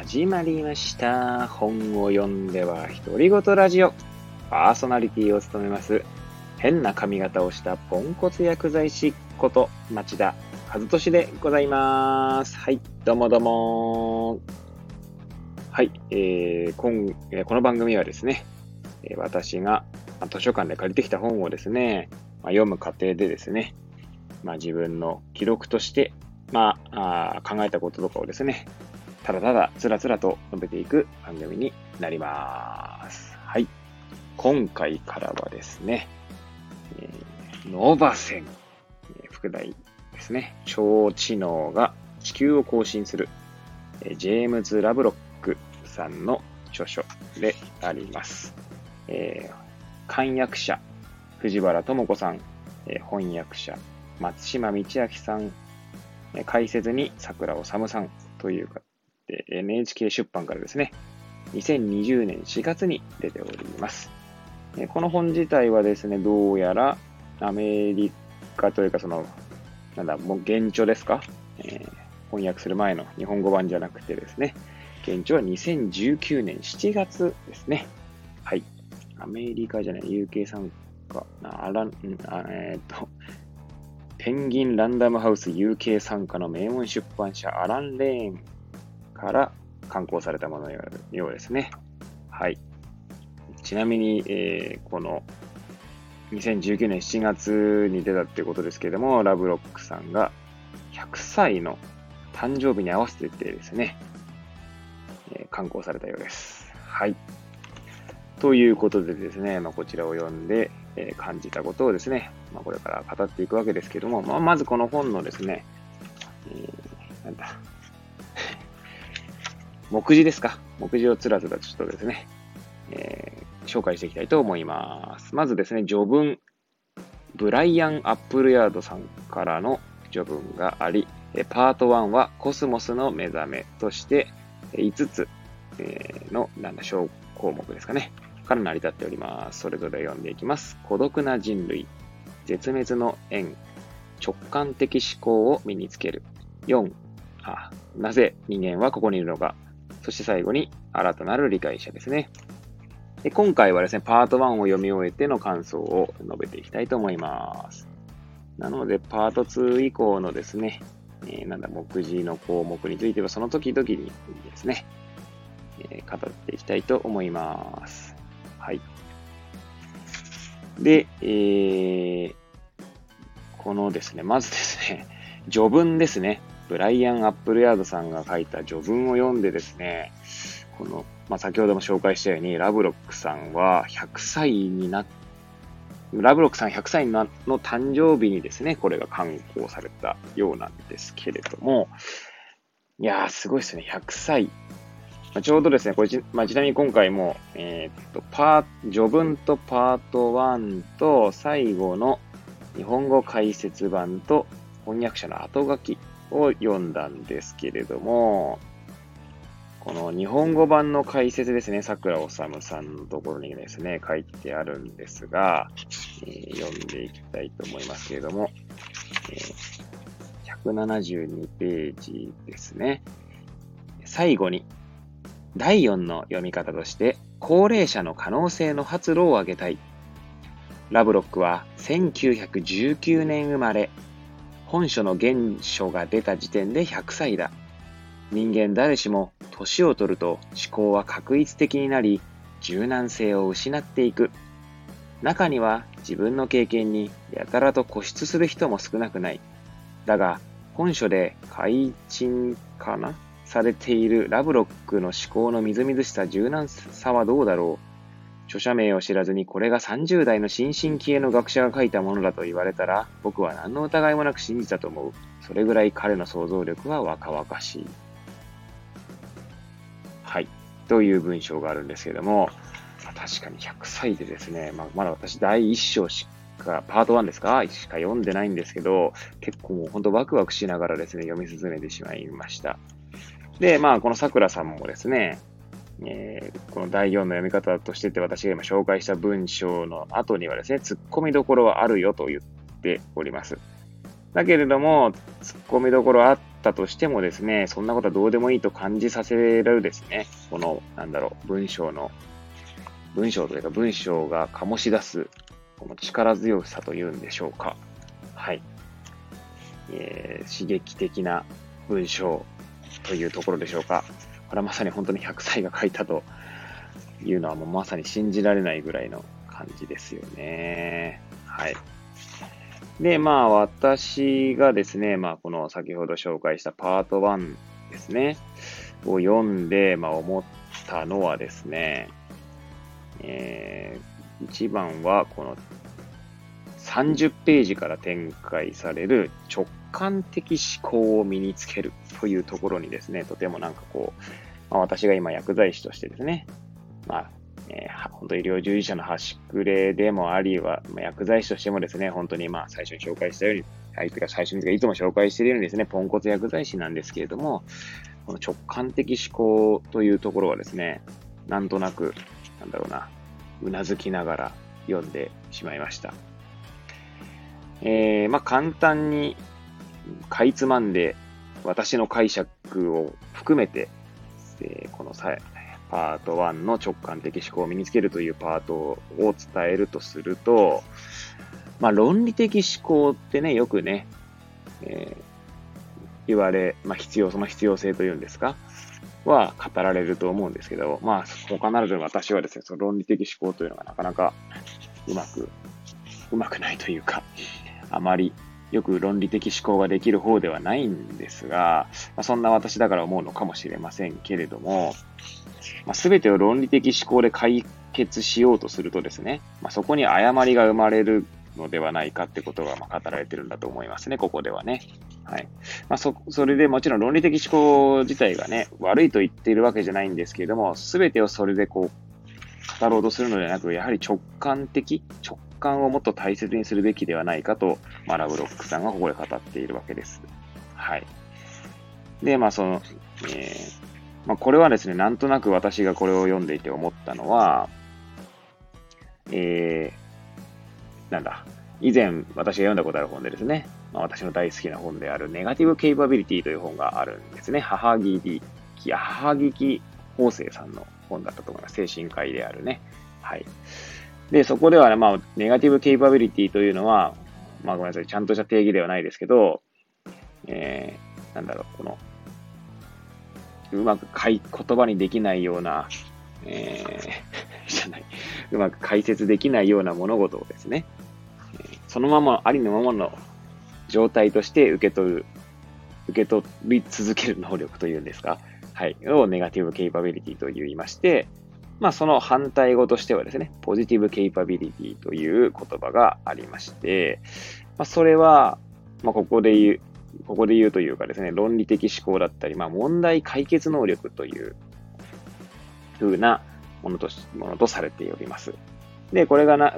始まりました。本を読んでは独り言ラジオ。パーソナリティを務めます。変な髪型をしたポンコツ薬剤師こと町田和俊でございます。はい、どうもどうも。はい、えー、今えこの番組はですね、私が図書館で借りてきた本をですね、まあ、読む過程でですね、まあ、自分の記録として、まあ、あ考えたこととかをですね、ただただつらつらと述べていく番組になります。はい。今回からはですね、えーノーバ線、えー副題ですね、超知能が地球を更新する、えージェームズ・ラブロックさんの著書であります。えー漢訳者、藤原智子さん、えー翻訳者、松島道明さん、解説に桜治さんというか、で NHK 出版からですね、2020年4月に出ております。この本自体はですね、どうやらアメリカというか、その、なんだ、もう原著ですか、えー翻訳する前の日本語版じゃなくてですね、原著は2019年7月ですね。はい。アメリカじゃない、UK 参加、なアラン、んあえーっと、ペンギンランダムハウス UK 参加の名門出版社アラン・レーンから刊行されたもののようですね。はい。ちなみに、えーこの2019年7月に出たってことですけれども、ラブロックさんが100歳の誕生日に合わせてですね、えー刊行されたようです。はい。ということでですね、まあ、こちらを読んで、えー感じたことをですね、まあ、これから語っていくわけですけども、まあ、まずこの本のですね、えーなんだ、目次ですか目次をつらつらちょっとですね、えー紹介していきたいと思います。まずですね、序文。ブライアン・アップルヤードさんからの序文があり、パート1はコスモスの目覚めとして、5つの、なんだ、小項目ですかね。から成り立っております。それぞれ読んでいきます。孤独な人類。絶滅の縁。直感的思考を身につける。4、あ、なぜ人間はここにいるのか。そして最後に、新たなる理解者ですね。で今回はですね、パート1を読み終えての感想を述べていきたいと思います。なので、パート2以降のですね、えーなんだ、目次の項目については、その時々にですね、えー語っていきたいと思います。はい。で、えーこのですね、まずですね、序文ですね。ブライアン・アップルヤードさんが書いた序文を読んでですね、この、まあ、先ほども紹介したように、ラブロックさんは100歳になっラブロックさん100歳のの誕生日にですね、これが刊行されたようなんですけれども、いやー、すごいですね。100歳。まあちょうどですね、これち、まあ、ちなみに今回も、えーっと、パー、序文とパート1と最後の日本語解説版と翻訳者の後書きを読んだんですけれども、この日本語版の解説ですね、桜治さんのところにですね、書いてあるんですが、えー読んでいきたいと思いますけれども、えー172ページですね。最後に、第4の読み方として、高齢者の可能性の発露を挙げたい。ラブロックは1919年生まれ、本書の原書が出た時点で100歳だ。人間誰しも年を取ると思考は確一的になり、柔軟性を失っていく。中には自分の経験にやたらと固執する人も少なくない。だが、本書で改陳かな？されているラブロックの思考のみずみずしさ、柔軟さはどうだろう？著者名を知らずにこれが30代の新進気鋭の学者が書いたものだと言われたら、僕は何の疑いもなく信じたと思う。それぐらい彼の想像力は若々しい。はい。という文章があるんですけども、ま確かに100歳でですね、まあ、まだ私第1章しか、パート1ですか？しか読んでないんですけど、結構もう本当ワクワクしながらですね、読み進めてしまいました。で、まあ、この桜さんもですね、えーこの第4の読み方としてて私が今紹介した文章の後にはですね、突っ込みどころはあるよと言っております。だけれども、突っ込みどころあったとしてもですね、そんなことはどうでもいいと感じさせられるですね、この、なんだろう、文章の、文章というか文章が醸し出す、この力強さというんでしょうか。はい。えー、刺激的な文章というところでしょうか。これはまさに本当に100歳が書いたというのはもうまさに信じられないぐらいの感じですよね。はい。で、まあ私がですね、まあこの先ほど紹介したパート1ですね、を読んで、まあ思ったのはですね、えー、一番はこの30ページから展開される直感的思考を身につけるというところにですね、とてもなんかこう、まあ、私が今薬剤師としてですね、まあ、えー、本当医療従事者の端くれでもありは、まあ、薬剤師としてもですね、本当にまあ最初に紹介したように、相手が最初にいつも紹介しているようにですね、ポンコツ薬剤師なんですけれども、この直感的思考というところはですね、なんとなく、なんだろうな、うなずきながら読んでしまいました。えー、まあ簡単にかいつまんで私の解釈を含めて、えー、このさパート1の直感的思考を身につけるというパートを伝えるとすると、まあ、論理的思考ってね、よくね、えー、言われ、まあ、必要、その必要性というんですかは語られると思うんですけど、まあ、他ならず私はですね、その論理的思考というのがなかなかうまく、うまくないというか、あまりよく論理的思考ができる方ではないんですが、まあ、そんな私だから思うのかもしれませんけれども、まあ、全てを論理的思考で解決しようとするとですね、まあ、そこに誤りが生まれるのではないかってことがまあ語られてるんだと思いますね、ここではね。はい。まあ、そ、それでもちろん論理的思考自体がね、悪いと言っているわけじゃないんですけれども、全てをそれでこう、語ろうとするのではなく、やはり直感的、直感をもっと大切にするべきではないかと、まあ、ラブロックさんがここで語っているわけです。はい。で、まあ、その、えー、まあ、これはですね、なんとなく私がこれを読んでいて思ったのは、えー、なんだ、以前私が読んだことある本でですね、まあ、私の大好きな本であるネガティブ・ケイパビリティという本があるんですね。母木き、母木法生さんの本だったと思います。精神科医であるね。はい。で、そこではね、まあ、ネガティブ・ケイパビリティというのは、まあごめんなさい、ちゃんとした定義ではないですけど、えー、なんだろう、この、うまく言葉にできないような、えー、じゃない、うまく解説できないような物事をですね、そのまま、ありのままの状態として受け取る、受け取り続ける能力というんですか、はい、をネガティブケイパビリティと言いまして、まあその反対語としてはですね、ポジティブケイパビリティという言葉がありまして、まあそれは、まあここで言う、ここで言うというかですね、論理的思考だったり、まあ、問題解決能力という風なものとものとされております。で、これがな、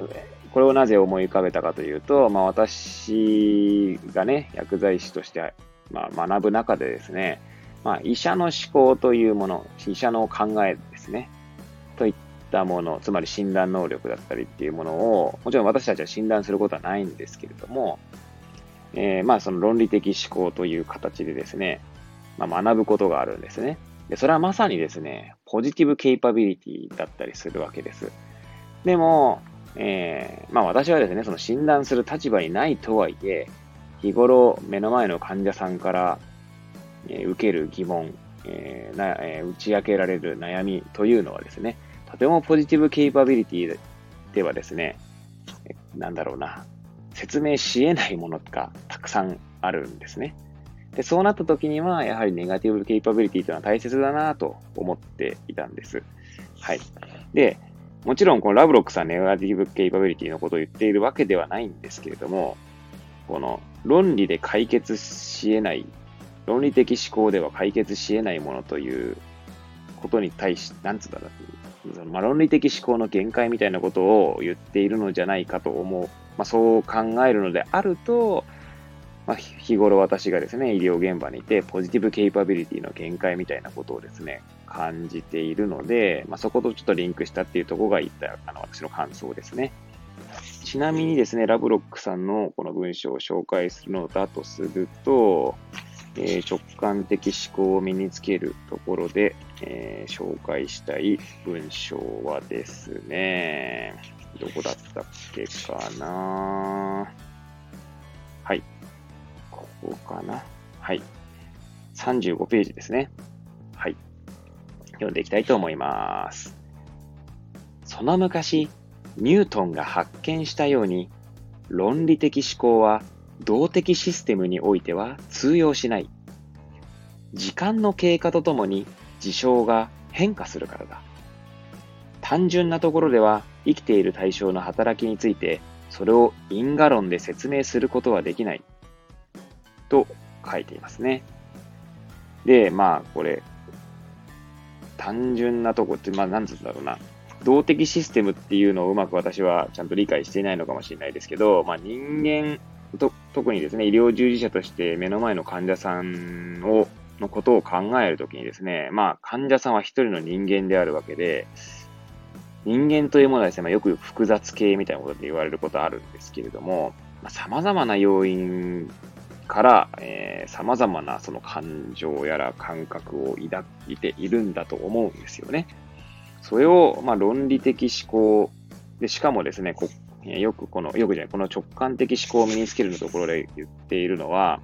これをなぜ思い浮かべたかというと、まあ、私がね、薬剤師として、まあ、学ぶ中でですね、まあ、医者の思考というもの、医者の考えですね、といったもの、つまり診断能力だったりっていうものを、もちろん私たちは診断することはないんですけれども、えー、まあその論理的思考という形でですね、まあ、学ぶことがあるんですね。で、それはまさにですね、ポジティブケイパビリティだったりするわけです。でも、えー、まあ私はですね、その診断する立場にないとはいえ、日頃目の前の患者さんから、えー、受ける疑問、えーなえー、打ち明けられる悩みというのはですね、とてもポジティブケイパビリティではですね、なんだろうな、説明し得ないものがたくさんあるんですね。で、そうなった時には、やはりネガティブケイパビリティというのは大切だなと思っていたんです。はい。で、もちろんこのラブロックさんネガティブケイパビリティのことを言っているわけではないんですけれども、この論理で解決し得ない、論理的思考では解決し得ないものということに対し、なんつうんだろう、そのまあ、論理的思考の限界みたいなことを言っているのじゃないかと思うまあ、そう考えるのであると、まあ、日頃私がですね、医療現場にいて、ポジティブケイパビリティの限界みたいなことをですね、感じているので、まあ、そことちょっとリンクしたっていうところが言った、あの、私の感想ですね。ちなみにですね、ラブロックさんのこの文章を紹介するのだとすると、えー、直感的思考を身につけるところで、えー、紹介したい文章はですね、どこだったっけかなはい。ここかなはい。35ページですね。はい。読んでいきたいと思います。その昔、ニュートンが発見したように、論理的思考は動的システムにおいては通用しない。時間の経過とともに事象が変化するからだ。単純なところでは生きている対象の働きについてそれを因果論で説明することはできない。と書いていますね。で、まあこれ、単純なとこって、まあなんつうんだろうな。動的システムっていうのをうまく私はちゃんと理解していないのかもしれないですけど、まあ人間と、特にですね、医療従事者として目の前の患者さんを、のことを考えるときにですね、まあ、患者さんは一人の人間であるわけで、人間というものはですね、まあ、よく複雑系みたいなことで言われることあるんですけれども、まあ、様々な要因から、えー、様々なその感情やら感覚を抱いているんだと思うんですよね。それを、まあ、論理的思考で、しかもですね、こよくこの、よくじゃない、この直感的思考を身につけるのところで言っているのは、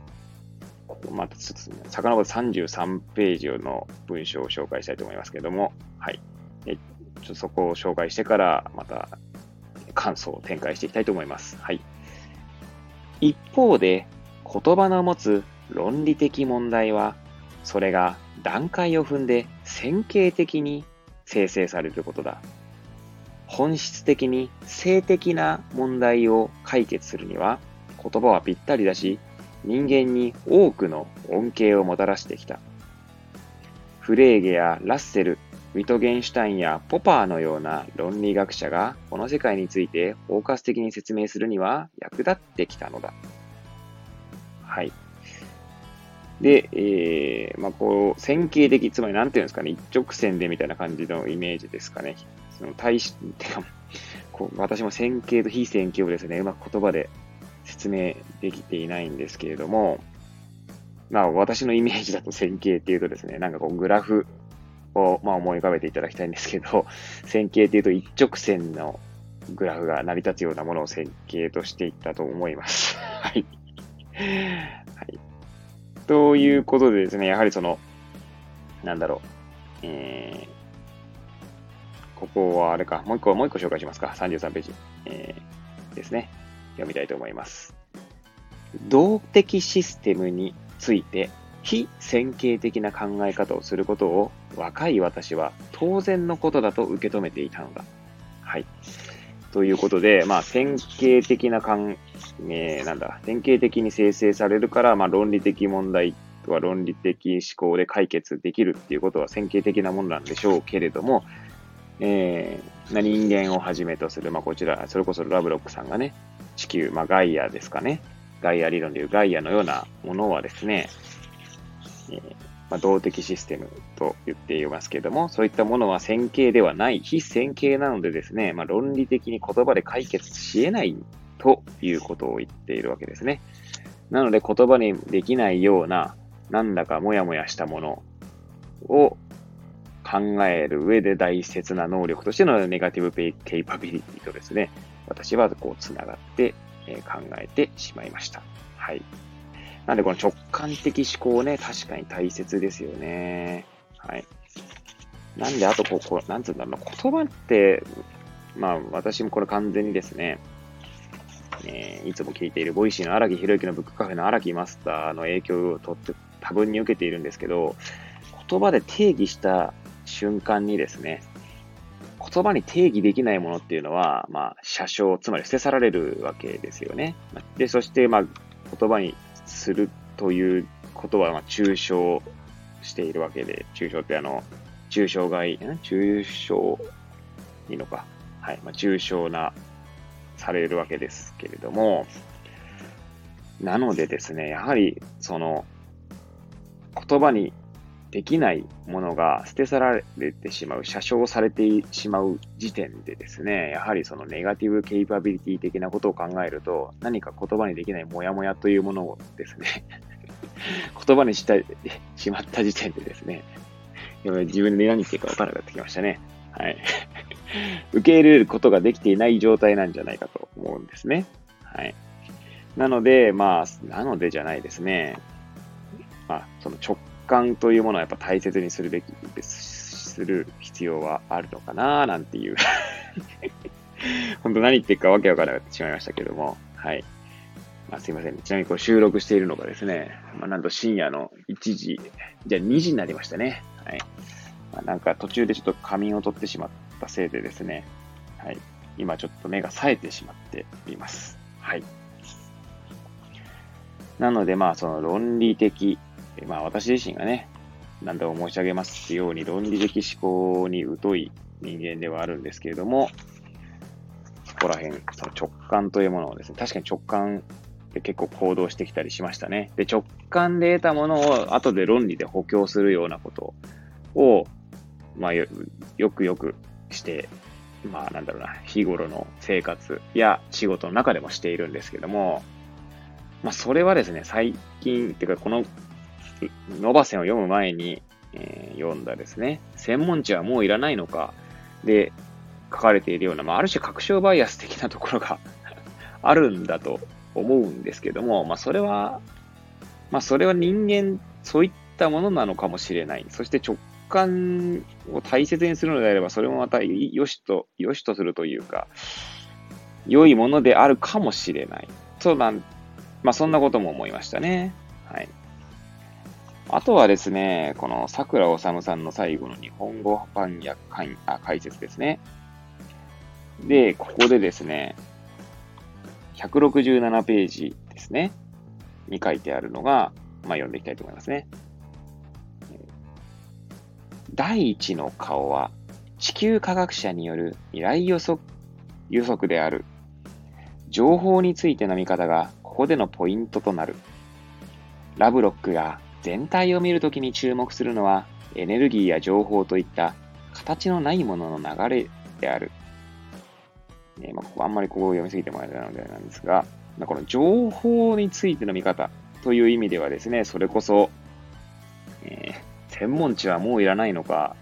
またちょっと、遡って33ページの文章を紹介したいと思いますけれども、はい。えちょっとそこを紹介してから、また感想を展開していきたいと思います。はい。一方で、言葉の持つ論理的問題は、それが段階を踏んで線形的に生成されることだ。本質的に性的な問題を解決するには言葉はぴったりだし、人間に多くの恩恵をもたらしてきた。フレーゲやラッセル、ウィトゲンシュタインやポパーのような論理学者がこの世界について包括的に説明するには役立ってきたのだ。はい。で、えー、まあ、こう、線形的、つまりなんていうんですかね、一直線でみたいな感じのイメージですかね。その対し、てか、こう私も線形と非線形をですね、うまく言葉で説明できていないんですけれども、まあ私のイメージだと線形っていうとですね、なんかこうグラフをまあ思い浮かべていただきたいんですけど、線形っていうと一直線のグラフが成り立つようなものを線形としていったと思います。はい。はい。ということでですね、やはりその、なんだろう、えー、ここはあれか、もう一個、もう一個紹介しますか。33ページ。えー、ですね。読みたいと思います。動的システムについて非線形的な考え方をすることを若い私は当然のことだと受け止めていたのだ。はい。ということで、まあ、線形的な考え、なんだ、典型的に生成されるから、まあ、論理的問題とは論理的思考で解決できるっていうことは線形的なものなんでしょうけれども、えー、人間をはじめとする、まあ、こちら、それこそラブロックさんがね、地球、まあ、ガイアですかね。ガイア理論でいうガイアのようなものはですね、えー、まあ、動的システムと言っていますけれども、そういったものは線形ではない、非線形なのでですね、まあ、論理的に言葉で解決し得ないということを言っているわけですね。なので言葉にできないような、なんだかモヤモヤしたものを考える上で大切な能力としてのネガティブペイケイパビリティとですね、私はこう繋がって、え考えてしまいました。はい。なんでこの直感的思考ね、確かに大切ですよね。はい。なんであとこう、こうなんつうんだろう、言葉って、まあ私もこれ完全にですね、えー、いつも聞いている Voicy の荒木博行のブックカフェの荒木マスターの影響をとって多分に受けているんですけど、言葉で定義した瞬間にですね、言葉に定義できないものっていうのは、まあ、捨象、つまり捨て去られるわけですよね。で、そして、まあ、言葉にするということは、まあ、抽象しているわけで、抽象ってあの、抽象外、抽象、いいのか。はい。まあ、抽象な、されるわけですけれども、なのでですね、やはり、その、言葉にできないものが捨て去られてしまう、写生されてしまう時点でですね、やはりそのネガティブケイパビリティ的なことを考えると、何か言葉にできないモヤモヤというものをですね 言葉にしたしまった時点でですね、自分で何言ってるか分からなくなってきましたね。はい。受け入れることができていない状態なんじゃないかと思うんですね。はい。なので、まあ、なのでじゃないですね。まあ、その直感というものはやっぱ大切にするべきです、する必要はあるのかななんていう 本当何言ってるかわけわからなくなってしまいましたけども、はい。まあ、すいません、ちなみにこれ収録しているのがですね、まあ、なんと深夜の1時、じゃあ2時になりましたね。はい。まあ、なんか途中でちょっと仮眠を取ってしまったせいでですね、はい。今ちょっと目が冴えてしまっています。はい。なので、まあ、その論理的まあ私自身がね、何度も申し上げますように論理的思考に疎い人間ではあるんですけれども、そこら辺、その直感というものをですね、確かに直感で結構行動してきたりしましたね。で、直感で得たものを後で論理で補強するようなことを、まあよくよくして、まあなんだろうな、日頃の生活や仕事の中でもしているんですけども、まあそれはですね、最近、っていうかこのノバセンを読む前に、えー、読んだですね、専門知はもういらないのか、で、書かれているような、まあ、ある種確証バイアス的なところが あるんだと思うんですけども、まあ、それは、まあ、それは人間、そういったものなのかもしれない。そして直感を大切にするのであれば、それもまた良しと、良しとするというか、良いものであるかもしれない。そうなん、まあ、そんなことも思いましたね。はい。あとはですね、この桜治さんの最後の日本語翻訳解説ですね。で、ここでですね、167ページですね、に書いてあるのが、まあ、読んでいきたいと思いますね。第一の顔は、地球科学者による未来予測予測である。情報についての見方がここでのポイントとなる。ラブロックが全体を見るときに注目するのは、エネルギーや情報といった形のないものの流れである。えー、まあ、ここあんまりここを読みすぎてもらえたのでなんですが、まあ、この情報についての見方という意味ではですね、それこそ、えー、専門知はもういらないのか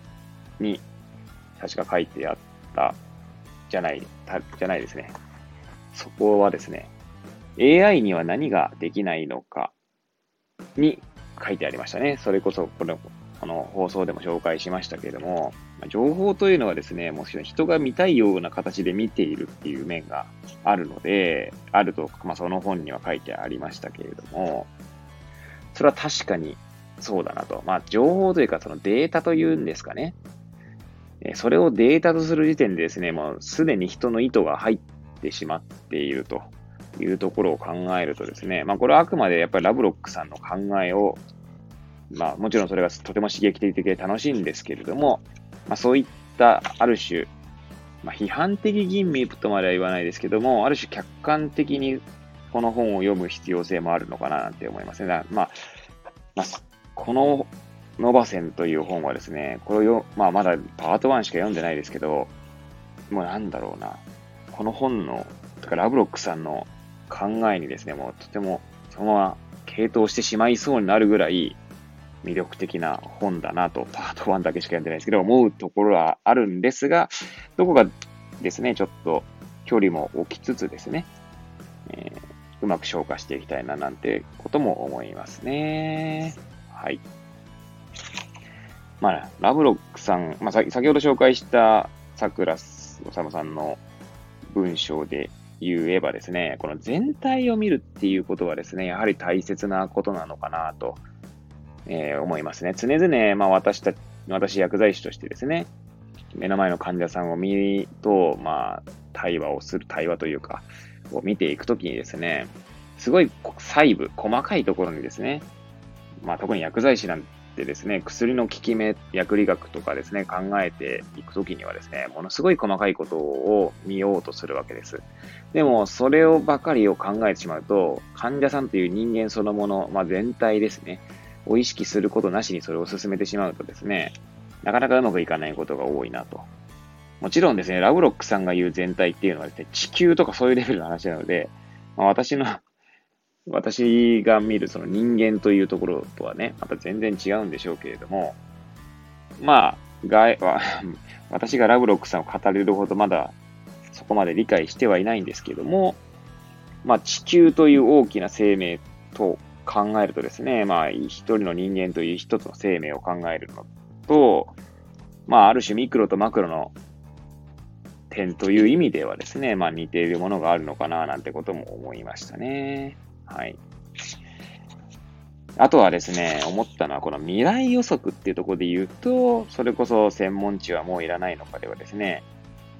に、確か書いてあったじゃない、たじゃないですね。そこはですね、AI には何ができないのかに書いてありましたね。それこそ、この、この放送でも紹介しましたけれども、情報というのはですね、もちろん人が見たいような形で見ているっていう面があるので、あると、まあ、その本には書いてありましたけれども、それは確かにそうだなと。まあ、情報というか、そのデータというんですかね。それをデータとする時点でですね、もうすでに人の意図が入ってしまっているというところを考えるとですね、まあこれはあくまでやっぱりラブロックさんの考えを、まあもちろんそれがとても刺激的で楽しいんですけれども、まあそういったある種、まあ批判的吟味とまでは言わないですけども、ある種客観的にこの本を読む必要性もあるのかななんて思いますね。まあ、まあ、このノバセンという本はですね、これをまあまだパート1しか読んでないですけど、もうなんだろうな、この本の、とかラブロックさんの考えにですね、もうとてもそのまま傾倒してしまいそうになるぐらい魅力的な本だなと、パート1だけしか読んでないですけど、思うところはあるんですが、どこかですね、ちょっと距離も置きつつですね、えー、うまく消化していきたいななんてことも思いますね。はい。まあ、ラブロックさん、まあ、先ほど紹介した桜治さんの文章で言えばですね、この全体を見るっていうことはですね、やはり大切なことなのかなと、えー、思いますね。常々、まあ私た、私薬剤師としてですね、目の前の患者さんを見ると、まあ、対話をする、対話というか、を見ていくときにですね、すごい細部、細かいところにですね、まあ特に薬剤師なんてってですね、薬の効き目、薬理学とかですね、考えていくときにはですね、ものすごい細かいことを見ようとするわけです。でも、それをばかりを考えてしまうと、患者さんという人間そのもの、まあ、全体ですね、を意識することなしにそれを進めてしまうとですね、なかなかうまくいかないことが多いなと。もちろんですね、ラブロックさんが言う全体っていうのはですね、地球とかそういうレベルの話なので、まあ、私の私が見るその人間というところとはね、また全然違うんでしょうけれども、まあ、が 私がラブロックさんを語れるほどまだそこまで理解してはいないんですけども、まあ地球という大きな生命と考えるとですね、まあ一人の人間という一つの生命を考えるのと、まあある種ミクロとマクロの点という意味ではですね、まあ似ているものがあるのかななんてことも思いましたね。はい。あとはですね、思ったのは、この未来予測っていうところで言うと、それこそ専門知はもういらないのかではですね、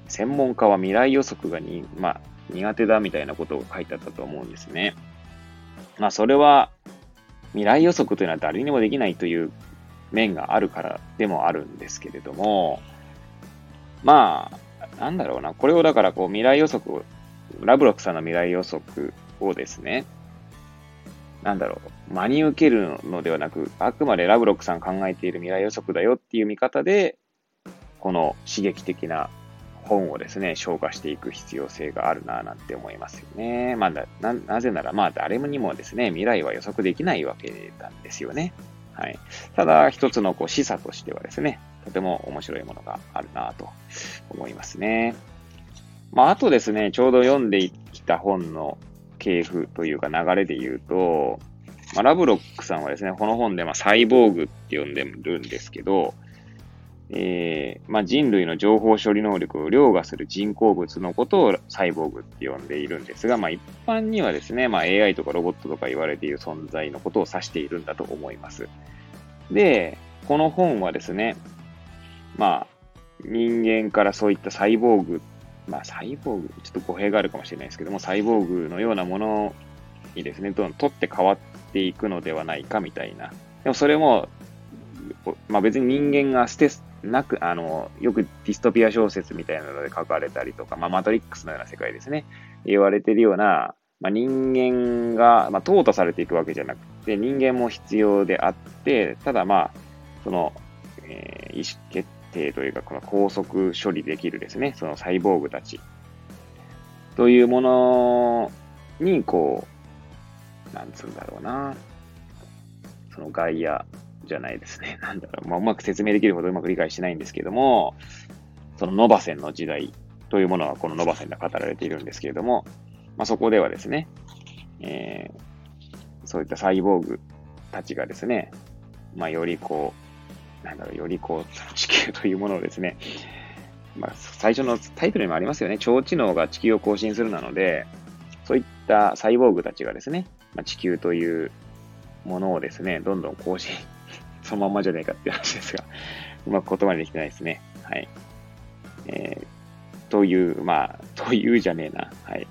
専門家は未来予測がに、まあ、苦手だみたいなことを書いてあったと思うんですね。まあ、それは、未来予測というのは誰にもできないという面があるからでもあるんですけれども、まあ、なんだろうな。これをだからこう未来予測ラブロックさんの未来予測をですね、なんだろう、真に受けるのではなく、あくまでラブロックさん考えている未来予測だよっていう見方で、この刺激的な本をですね、消化していく必要性があるなぁなんて思いますよね。まあ、な、なぜなら、まあ、誰にもですね、未来は予測できないわけなんですよね。はい。ただ、一つのこう示唆としてはですね、とても面白いものがあるなぁと思いますね。まあ、あとですね、ちょうど読んできた本の系譜というか流れで言うと、まあ、ラブロックさんはですね、この本でまサイボーグって呼んでるんですけど、えーまあ、人類の情報処理能力を凌駕する人工物のことをサイボーグって呼んでいるんですが、まあ、一般にはですね、まあ、AI とかロボットとか言われている存在のことを指しているんだと思います。で、この本はですね、まあ、人間からそういったサイボーグまあ、サイボーグ、ちょっと語弊があるかもしれないですけども、サイボーグのようなものにですね、どんどん取って変わっていくのではないかみたいな。でもそれも、まあ別に人間が捨てなく、あの、よくディストピア小説みたいなので書かれたりとか、まあマトリックスのような世界ですね、言われてるような、まあ、人間が、まあ、淘汰されていくわけじゃなくて、人間も必要であって、ただまあ、その、えー、意思決定というか、この高速処理できるですね、そのサイボーグたち。というものに、こう、なんつうんだろうな、その外野じゃないですね。なんだろう、まあ、うまく説明できるほどうまく理解してないんですけども、そのノバセンの時代というものはこのノバセンで語られているんですけれども、まあ、そこではですね、えー、そういったサイボーグたちがですね、まあ、よりこう、なんだろう、よりこう、地球というものをですね、まあ、最初のタイトルにもありますよね。超知能が地球を更新するなので、そういったサイボーグたちがですね、まあ、地球というものをですね、どんどん更新、そのまんまじゃねえかっていう話ですが、うまく言葉にできてないですね。はい。えー、という、まあ、というじゃねえな。はい。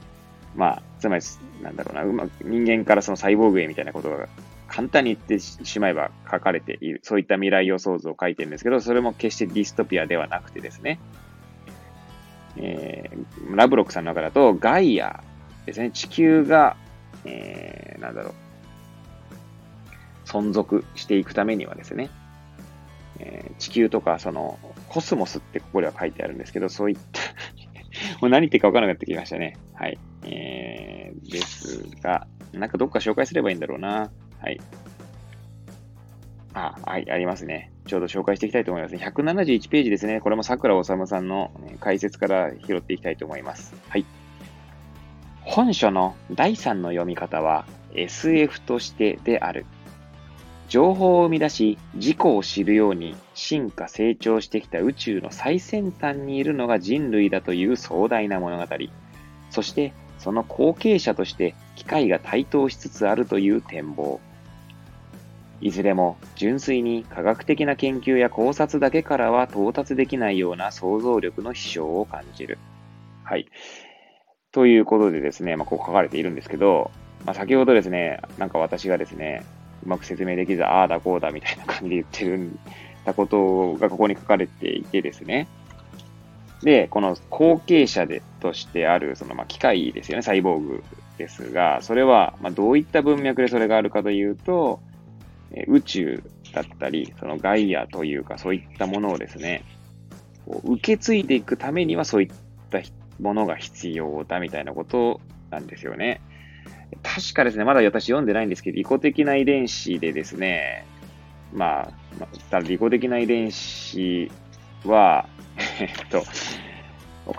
まあ、つまり、なんだろうな、うまく人間からそのサイボーグへみたいなことが簡単に言ってしまえば書かれている、そういった未来予想図を書いてるんですけど、それも決してディストピアではなくてですね、えー、ラブロックさんの中だと、ガイアですね、地球が、えー、なんだろう、存続していくためにはですね、えー、地球とか、その、コスモスってここでは書いてあるんですけど、そういった もう何言ってるか分からなくなってきましたね。はい。えー、ですが、なんかどっか紹介すればいいんだろうな。はい。あ、はい、ありますね。ちょうど紹介していきたいと思います。171ページですね。これも桜治さんの解説から拾っていきたいと思います。はい。本書の第3の読み方は SF としてである。情報を生み出し、自己を知るように進化成長してきた宇宙の最先端にいるのが人類だという壮大な物語。そして、その後継者として機械が台頭しつつあるという展望。いずれも純粋に科学的な研究や考察だけからは到達できないような想像力の飛翔を感じる。はい。ということでですね、まあ、こう書かれているんですけど、まあ、先ほどですね、なんか私がですね、うまく説明できず、ああだこうだみたいな感じで言ってるんだことがここに書かれていてですね、で、この後継者でとしてある、そのまあ機械ですよね、サイボーグですが、それはまあどういった文脈でそれがあるかというと、え宇宙だったり、そのガイアというかそういったものをですね、こう受け継いでいくためにはそういったものが必要だみたいなことなんですよね。確かですね、まだ私読んでないんですけど、利己的な遺伝子でですね、まあ、まあ、利己的な遺伝子は、えっと、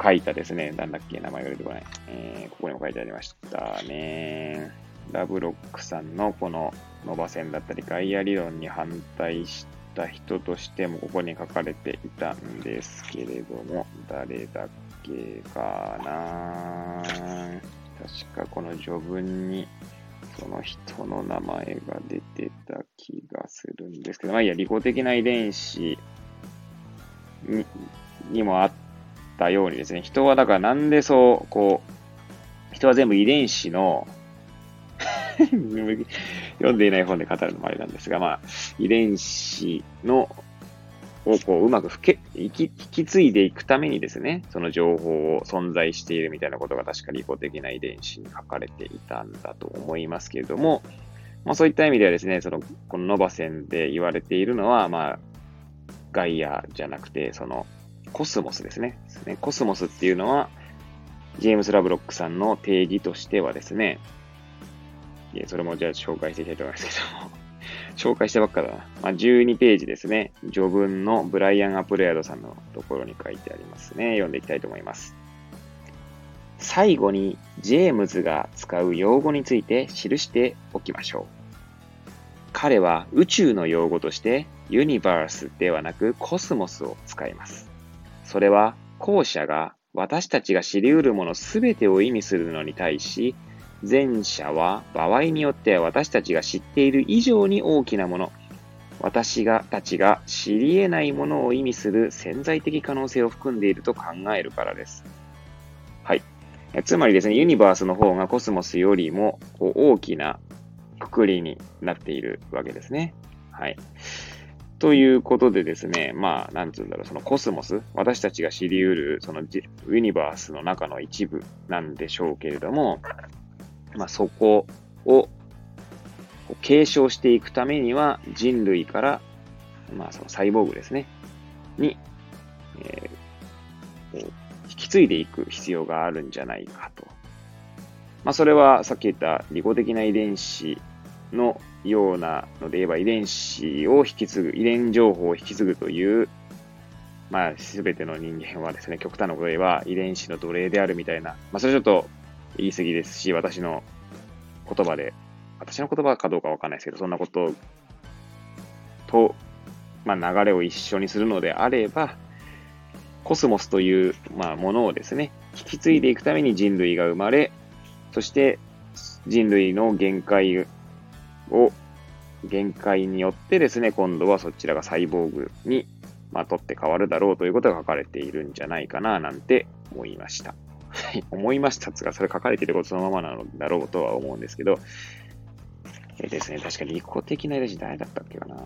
書いたですね、なんだっけ、名前が出てこない。えー、ここにも書いてありましたね。ラブロックさんのこのノバ線だったり、ガイア理論に反対した人としてもここに書かれていたんですけれども、誰だっけかな確かこの序文にその人の名前が出てた気がするんですけど、まあいいや、利己的な遺伝子ににもあったようにですね、人はだからなんでそう、こう、人は全部遺伝子の 読んでいない本で語るのもあれなんですが、まあ、遺伝子のをこううまくふけ引き引き継いでいくためにですね、その情報を存在しているみたいなことが確か利己的な遺伝子に書かれていたんだと思いますけれども、まあ、そういった意味ではですね、そのこのノバ線で言われているのは、まあ、ガイアじゃなくて、そのコスモスですね。コスモスっていうのは、ジェームス・ラブロックさんの定義としてはですね、それもじゃあ紹介していきたいと思いますけども、紹介したばっかだな。まあ、12ページですね。序文のブライアン・アプレアドさんのところに書いてありますね。読んでいきたいと思います。最後に、ジェームズが使う用語について記しておきましょう。彼は宇宙の用語としてユニバースではなくコスモスを使います。それは後者が私たちが知り得るものすべてを意味するのに対し、前者は場合によっては私たちが知っている以上に大きなもの、私がたちが知り得ないものを意味する潜在的可能性を含んでいると考えるからです。はい。つまりですね、ユニバースの方がコスモスよりも大きなくくりになっているわけですね。はい。ということでですね、まあ、なんつうんだろう、そのコスモス、私たちが知り得る、そのユニバースの中の一部なんでしょうけれども、まあ、そこを継承していくためには人類から、まあ、そのサイボーグですね、に、えー、引き継いでいく必要があるんじゃないかと。まあ、それはさっき言った利己的な遺伝子のようなので言えば遺伝子を引き継ぐ、遺伝情報を引き継ぐという、まあ、すべての人間はですね、極端なこと言えば遺伝子の奴隷であるみたいな、まあ、それちょっと言い過ぎですし、私の言葉で、私の言葉かどうかわかんないですけど、そんなことと、まあ、流れを一緒にするのであれば、コスモスという、まあ、ものをですね、引き継いでいくために人類が生まれ、そして人類の限界を、限界によってですね、今度はそちらがサイボーグに、まあ、取って変わるだろうということが書かれているんじゃないかな、なんて思いました。思いましたつが、それ書かれていることそのままなのだろうとは思うんですけど、えー、ですね、確かに利己的な遺伝子誰だったっけかな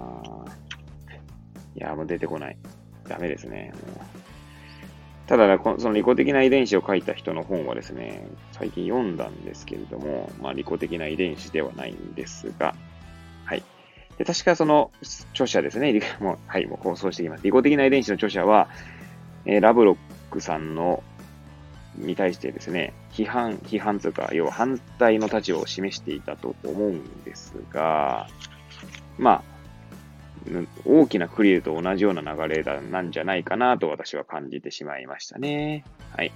いや、もう出てこない。ダメですね。もうただ、その利己的な遺伝子を書いた人の本はですね、最近読んだんですけれども、まあ、利己的な遺伝子ではないんですが、はい。で、確かその著者ですね、もうはい、もう構想していきます。利己的な遺伝子の著者は、えー、ラブロックさんのに対してですね、批判、批判というか、要は反対の立場を示していたと思うんですが、まあ、大きなクリルと同じような流れだなんじゃないかなと私は感じてしまいましたね。はい。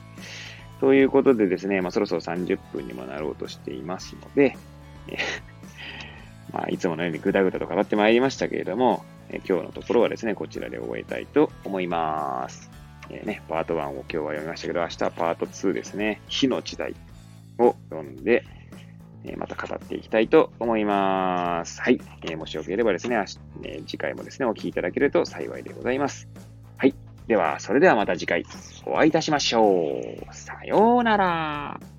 ということでですね、まあ、そろそろ30分にもなろうとしていますので、まあ、いつものようにぐだぐだと語ってまいりましたけれども、え今日のところはですね、こちらで終えたいと思います。えー、ね、パート1を今日は読みましたけど、明日はパート2ですね、火の時代を読んで、え、また語っていきたいと思います。はい。えー、もしよければですね、え次回もですね、お聴きいただけると幸いでございます。はい。では、それではまた次回お会いいたしましょう。さようなら。